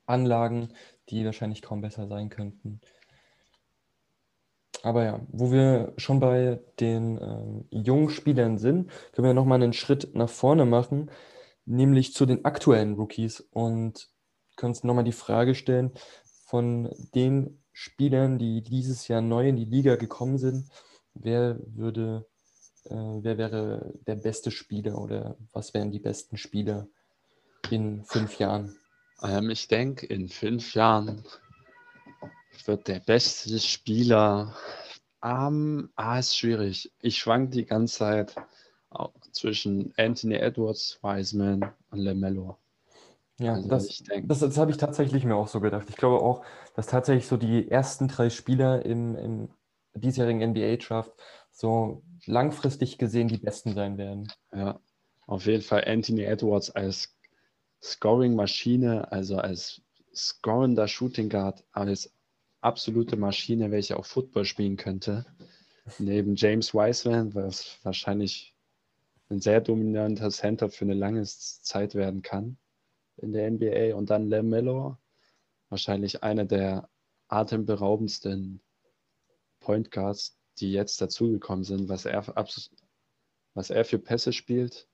Anlagen, die wahrscheinlich kaum besser sein könnten. Aber ja, wo wir schon bei den ähm, jungen Spielern sind, können wir nochmal einen Schritt nach vorne machen nämlich zu den aktuellen Rookies und können uns nochmal die Frage stellen, von den Spielern, die dieses Jahr neu in die Liga gekommen sind, wer würde, äh, wer wäre der beste Spieler oder was wären die besten Spieler in fünf Jahren? Ähm, ich denke, in fünf Jahren wird der beste Spieler. Ähm, ah, ist schwierig. Ich schwank die ganze Zeit zwischen Anthony Edwards, Wiseman und LaMelo. Ja, also das, das, das habe ich tatsächlich mir auch so gedacht. Ich glaube auch, dass tatsächlich so die ersten drei Spieler im, im diesjährigen NBA-Draft so langfristig gesehen die besten sein werden. Ja, auf jeden Fall Anthony Edwards als Scoring-Maschine, also als scorender Shooting Guard, als absolute Maschine, welche auch Football spielen könnte. Neben James Wiseman, was wahrscheinlich ein sehr dominanter Center für eine lange Zeit werden kann in der NBA. Und dann LaMelo, wahrscheinlich einer der atemberaubendsten Point Guards, die jetzt dazugekommen sind. Was er, was er für Pässe spielt,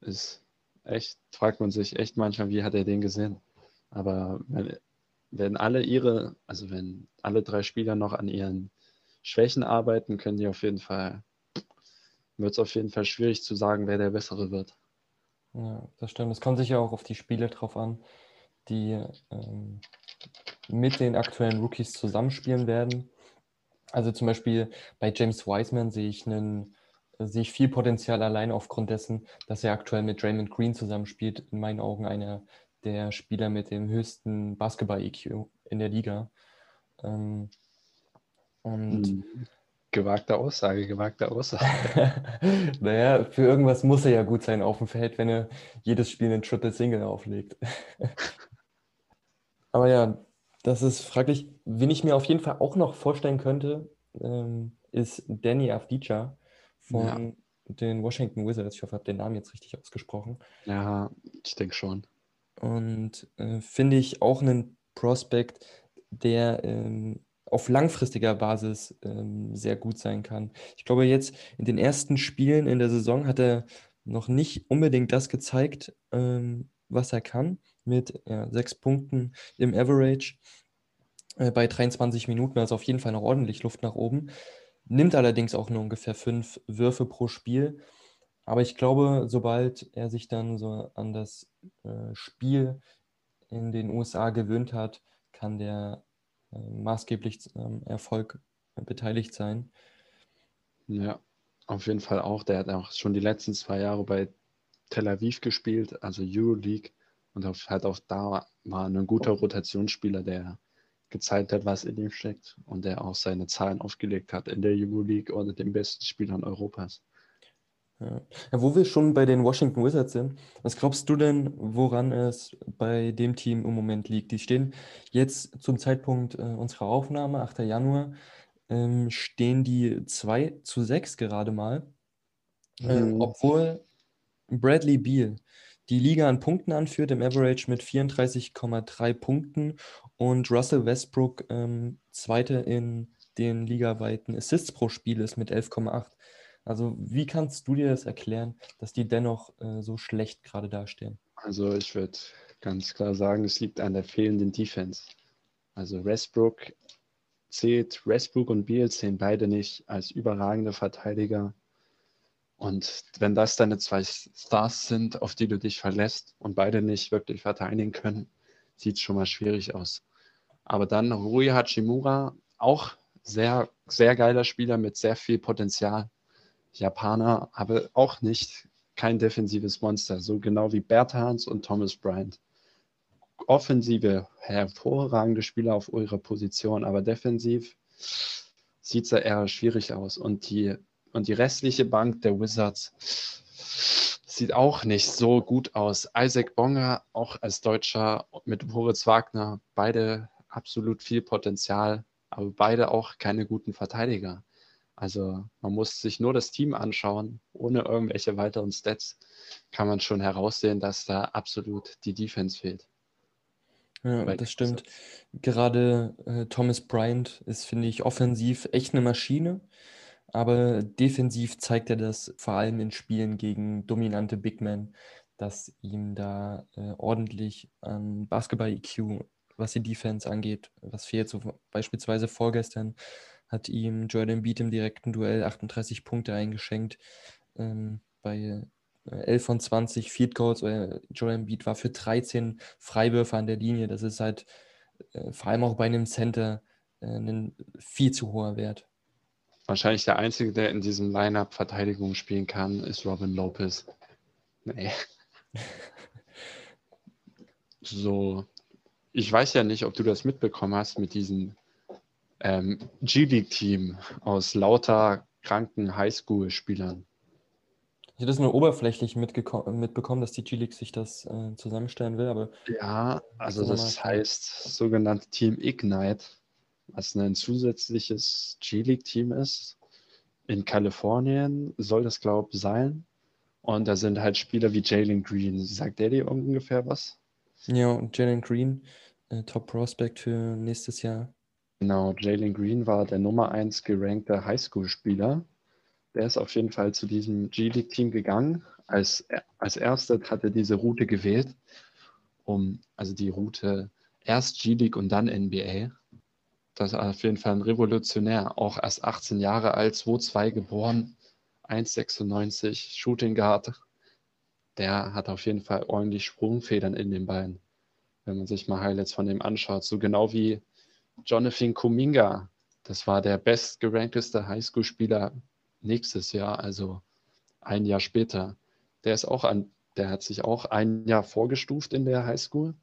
ist echt, fragt man sich echt manchmal, wie hat er den gesehen. Aber wenn, wenn alle ihre, also wenn alle drei Spieler noch an ihren Schwächen arbeiten, können die auf jeden Fall wird es auf jeden Fall schwierig zu sagen, wer der Bessere wird. Ja, das stimmt. Es kommt sicher auch auf die Spiele drauf an, die ähm, mit den aktuellen Rookies zusammenspielen werden. Also zum Beispiel bei James Wiseman sehe ich einen sehe ich viel Potenzial allein aufgrund dessen, dass er aktuell mit Draymond Green zusammenspielt. In meinen Augen einer der Spieler mit dem höchsten Basketball-EQ in der Liga. Ähm, und hm. gewagte Aussage, gewagte Aussage. naja, für irgendwas muss er ja gut sein auf dem Feld, wenn er jedes Spiel einen Triple Single auflegt. Aber ja, das ist fraglich. Wen ich mir auf jeden Fall auch noch vorstellen könnte, ähm, ist Danny Avdija von ja. den Washington Wizards. Ich hoffe, ich habe den Namen jetzt richtig ausgesprochen. Ja, ich denke schon. Und äh, finde ich auch einen Prospect, der ähm, auf langfristiger Basis ähm, sehr gut sein kann. Ich glaube, jetzt in den ersten Spielen in der Saison hat er noch nicht unbedingt das gezeigt, ähm, was er kann, mit ja, sechs Punkten im Average äh, bei 23 Minuten. Also auf jeden Fall noch ordentlich Luft nach oben. Nimmt allerdings auch nur ungefähr fünf Würfe pro Spiel. Aber ich glaube, sobald er sich dann so an das äh, Spiel in den USA gewöhnt hat, kann der äh, maßgeblich am Erfolg beteiligt sein. Ja, auf jeden Fall auch. Der hat auch schon die letzten zwei Jahre bei Tel Aviv gespielt, also Euroleague. Und halt auch da war ein guter Rotationsspieler, der gezeigt hat, was in ihm steckt und der auch seine Zahlen aufgelegt hat in der Euroleague unter den besten Spielern Europas. Ja. wo wir schon bei den Washington Wizards sind, was glaubst du denn, woran es bei dem Team im Moment liegt? Die stehen jetzt zum Zeitpunkt äh, unserer Aufnahme, 8. Januar, ähm, stehen die 2 zu 6 gerade mal, äh, mhm. obwohl Bradley Beal die Liga an Punkten anführt, im Average mit 34,3 Punkten und Russell Westbrook ähm, Zweite in den ligaweiten Assists pro Spiel ist mit 11,8. Also wie kannst du dir das erklären, dass die dennoch äh, so schlecht gerade dastehen? Also ich würde ganz klar sagen, es liegt an der fehlenden Defense. Also Westbrook zählt, Westbrook und Beal zählen beide nicht als überragende Verteidiger. Und wenn das deine zwei Stars sind, auf die du dich verlässt und beide nicht wirklich verteidigen können, sieht es schon mal schwierig aus. Aber dann Rui Hachimura, auch sehr, sehr geiler Spieler mit sehr viel Potenzial. Japaner, aber auch nicht kein defensives Monster, so genau wie Berthans und Thomas Bryant. Offensive, hervorragende Spieler auf ihrer Position, aber defensiv sieht es eher schwierig aus. Und die, und die restliche Bank der Wizards sieht auch nicht so gut aus. Isaac Bonger, auch als Deutscher mit Moritz Wagner, beide absolut viel Potenzial, aber beide auch keine guten Verteidiger. Also man muss sich nur das Team anschauen, ohne irgendwelche weiteren Stats kann man schon heraussehen, dass da absolut die Defense fehlt. Ja, Weil das stimmt. Gerade äh, Thomas Bryant ist, finde ich, offensiv echt eine Maschine, aber defensiv zeigt er das vor allem in Spielen gegen dominante Big Men, dass ihm da äh, ordentlich an Basketball-EQ, was die Defense angeht, was fehlt. So beispielsweise vorgestern hat ihm Jordan Beat im direkten Duell 38 Punkte eingeschenkt. Ähm, bei 11 äh, von 20 Feed Goals. Äh, Jordan Beat war für 13 Freiwürfe an der Linie. Das ist halt äh, vor allem auch bei einem Center äh, ein viel zu hoher Wert. Wahrscheinlich der Einzige, der in diesem Lineup Verteidigung spielen kann, ist Robin Lopez. Nee. so, ich weiß ja nicht, ob du das mitbekommen hast mit diesen ähm, G-League-Team aus lauter kranken Highschool-Spielern. Ich hätte das nur oberflächlich mitbekommen, dass die G-League sich das äh, zusammenstellen will, aber. Ja, also das heißt sogenannte Team Ignite, was ein zusätzliches G-League-Team ist. In Kalifornien soll das, glaube ich, sein. Und da sind halt Spieler wie Jalen Green. Sagt der dir ungefähr was? Ja, und Jalen Green, äh, Top Prospect für nächstes Jahr. Genau, Jalen Green war der Nummer 1 gerankte Highschool-Spieler. Der ist auf jeden Fall zu diesem G-League-Team gegangen. Als, als erster hat er diese Route gewählt, um, also die Route erst G-League und dann NBA. Das ist auf jeden Fall ein Revolutionär. Auch erst 18 Jahre alt, 2-2 geboren, 1,96 Shooting Guard. Der hat auf jeden Fall ordentlich Sprungfedern in den Beinen, wenn man sich mal Highlights von dem anschaut. So genau wie Jonathan Kuminga, das war der bestgerankteste Highschool-Spieler nächstes Jahr. Also ein Jahr später. Der ist auch an, der hat sich auch ein Jahr vorgestuft in der Highschool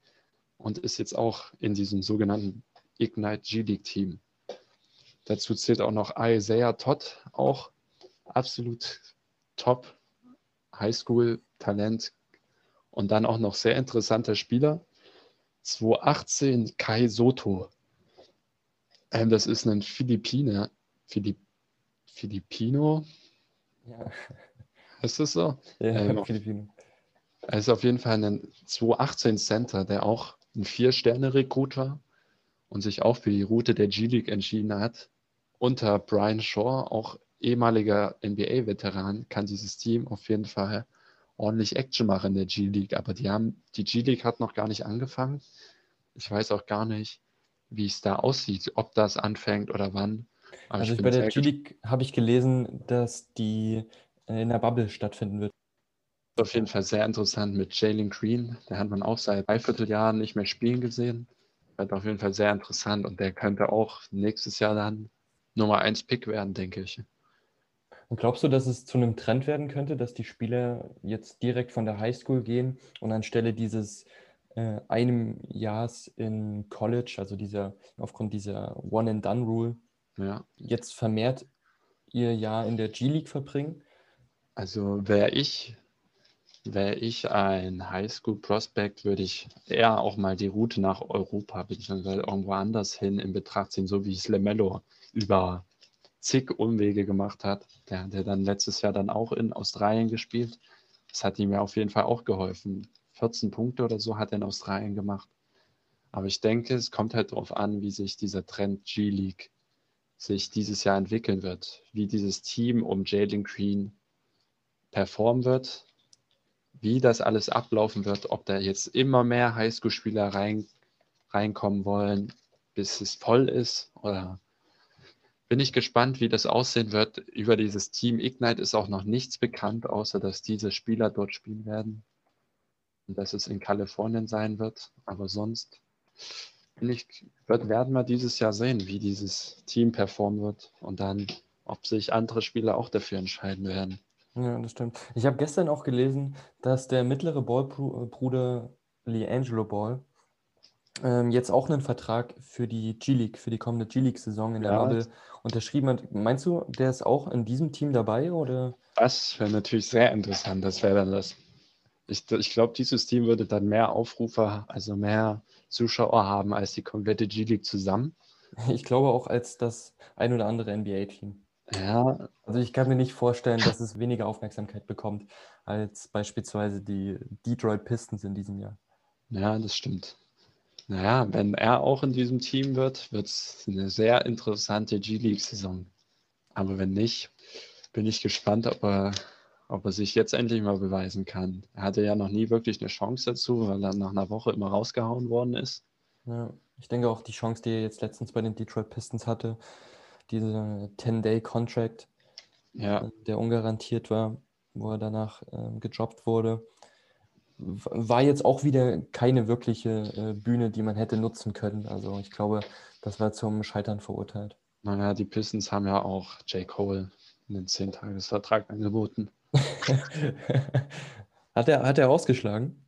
und ist jetzt auch in diesem sogenannten Ignite G-League Team. Dazu zählt auch noch Isaiah Todd, auch absolut top Highschool-Talent und dann auch noch sehr interessanter Spieler. 2018 Kai Soto. Ähm, das ist ein Philippiner. Philipp, Filipino? Ja. Ist das so? Ja, ähm, Filipino. Er ist auf jeden Fall ein 2018 Center, der auch ein Vier-Sterne-Rekrut war und sich auch für die Route der G-League entschieden hat. Unter Brian Shaw, auch ehemaliger NBA-Veteran, kann dieses Team auf jeden Fall ordentlich Action machen in der G-League. Aber die haben, die G-League hat noch gar nicht angefangen. Ich weiß auch gar nicht, wie es da aussieht, ob das anfängt oder wann. Aber also ich bei der G-League habe ich gelesen, dass die in der Bubble stattfinden wird. Auf jeden Fall sehr interessant mit Jalen Green. Der hat man auch seit dreiviertel Jahren nicht mehr spielen gesehen. Wird auf jeden Fall sehr interessant und der könnte auch nächstes Jahr dann Nummer 1 Pick werden, denke ich. Und glaubst du, dass es zu einem Trend werden könnte, dass die Spieler jetzt direkt von der Highschool gehen und anstelle dieses äh, einem Jahres in College, also dieser aufgrund dieser One-and-Done-Rule, ja. jetzt vermehrt ihr Jahr in der G-League verbringen? Also wäre ich, wäre ich ein Highschool-Prospect, würde ich eher auch mal die Route nach Europa bzw. irgendwo anders hin in Betracht ziehen, so wie es Lemello über zig Umwege gemacht hat. Der hat ja dann letztes Jahr dann auch in Australien gespielt. Das hat ihm ja auf jeden Fall auch geholfen. 14 Punkte oder so hat er in Australien gemacht. Aber ich denke, es kommt halt darauf an, wie sich dieser Trend G-League sich dieses Jahr entwickeln wird, wie dieses Team um Jalen Green performen wird, wie das alles ablaufen wird, ob da jetzt immer mehr Highschool-Spieler rein, reinkommen wollen, bis es voll ist oder bin ich gespannt, wie das aussehen wird. Über dieses Team Ignite ist auch noch nichts bekannt, außer dass diese Spieler dort spielen werden und dass es in Kalifornien sein wird. Aber sonst bin ich, wird, werden wir dieses Jahr sehen, wie dieses Team performen wird und dann, ob sich andere Spieler auch dafür entscheiden werden. Ja, das stimmt. Ich habe gestern auch gelesen, dass der mittlere Ballbruder Leangelo Ball ähm, jetzt auch einen Vertrag für die G-League, für die kommende G-League-Saison in der ja. Bubble unterschrieben hat. Meinst du, der ist auch in diesem Team dabei? Oder? Das wäre natürlich sehr interessant. Das wäre dann das. Ich, ich glaube, dieses Team würde dann mehr Aufrufer, also mehr Zuschauer haben als die komplette G-League zusammen. Ich glaube auch als das ein oder andere NBA-Team. Ja. Also ich kann mir nicht vorstellen, dass es weniger Aufmerksamkeit bekommt als beispielsweise die Detroit Pistons in diesem Jahr. Ja, das stimmt. Naja, wenn er auch in diesem Team wird, wird es eine sehr interessante G-League-Saison. Aber wenn nicht, bin ich gespannt, ob er, ob er sich jetzt endlich mal beweisen kann. Er hatte ja noch nie wirklich eine Chance dazu, weil er nach einer Woche immer rausgehauen worden ist. Ja, ich denke auch die Chance, die er jetzt letztens bei den Detroit Pistons hatte, diese 10-Day-Contract, ja. Äh, der ungarantiert war, wo er danach äh, gedroppt wurde, war jetzt auch wieder keine wirkliche äh, Bühne, die man hätte nutzen können. Also ich glaube, das war zum Scheitern verurteilt. Naja, die Pistons haben ja auch J. Cole einen 10-Tages-Vertrag angeboten. hat, er, hat er ausgeschlagen?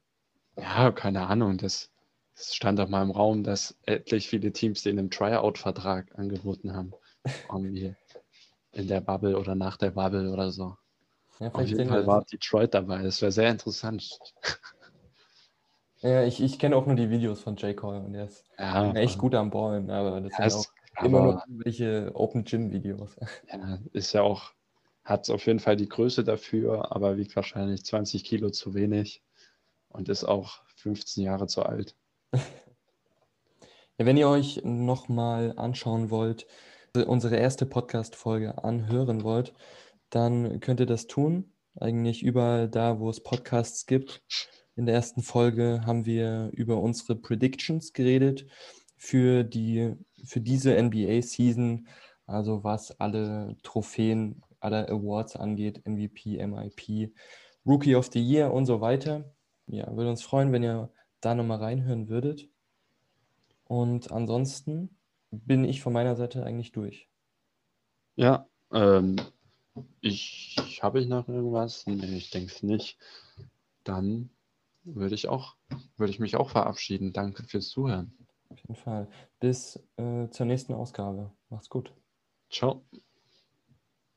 Ja, keine Ahnung. Das, das stand doch mal im Raum, dass etlich viele Teams den einen Tryout-Vertrag angeboten haben. Irgendwie in der Bubble oder nach der Bubble oder so. Ja, Auf jeden Fall war Detroit dabei. Das wäre sehr interessant. Ja, ich, ich kenne auch nur die Videos von J. Cole und der ist ja, echt gut am Ballen, aber das ja, sind auch immer nur irgendwelche Open Gym Videos. Ja, ist ja auch, hat auf jeden Fall die Größe dafür, aber wiegt wahrscheinlich 20 Kilo zu wenig und ist auch 15 Jahre zu alt. Ja, wenn ihr euch nochmal anschauen wollt, unsere erste Podcast-Folge anhören wollt, dann könnt ihr das tun. Eigentlich überall da, wo es Podcasts gibt. In der ersten Folge haben wir über unsere Predictions geredet für, die, für diese NBA-Season, also was alle Trophäen, alle Awards angeht, MVP, MIP, Rookie of the Year und so weiter. Ja, würde uns freuen, wenn ihr da nochmal reinhören würdet. Und ansonsten bin ich von meiner Seite eigentlich durch. Ja, ähm, Ich habe ich noch irgendwas? Nee, ich denke es nicht. Dann würde ich auch, würde ich mich auch verabschieden. Danke fürs Zuhören. Auf jeden Fall. Bis äh, zur nächsten Ausgabe. Macht's gut. Ciao.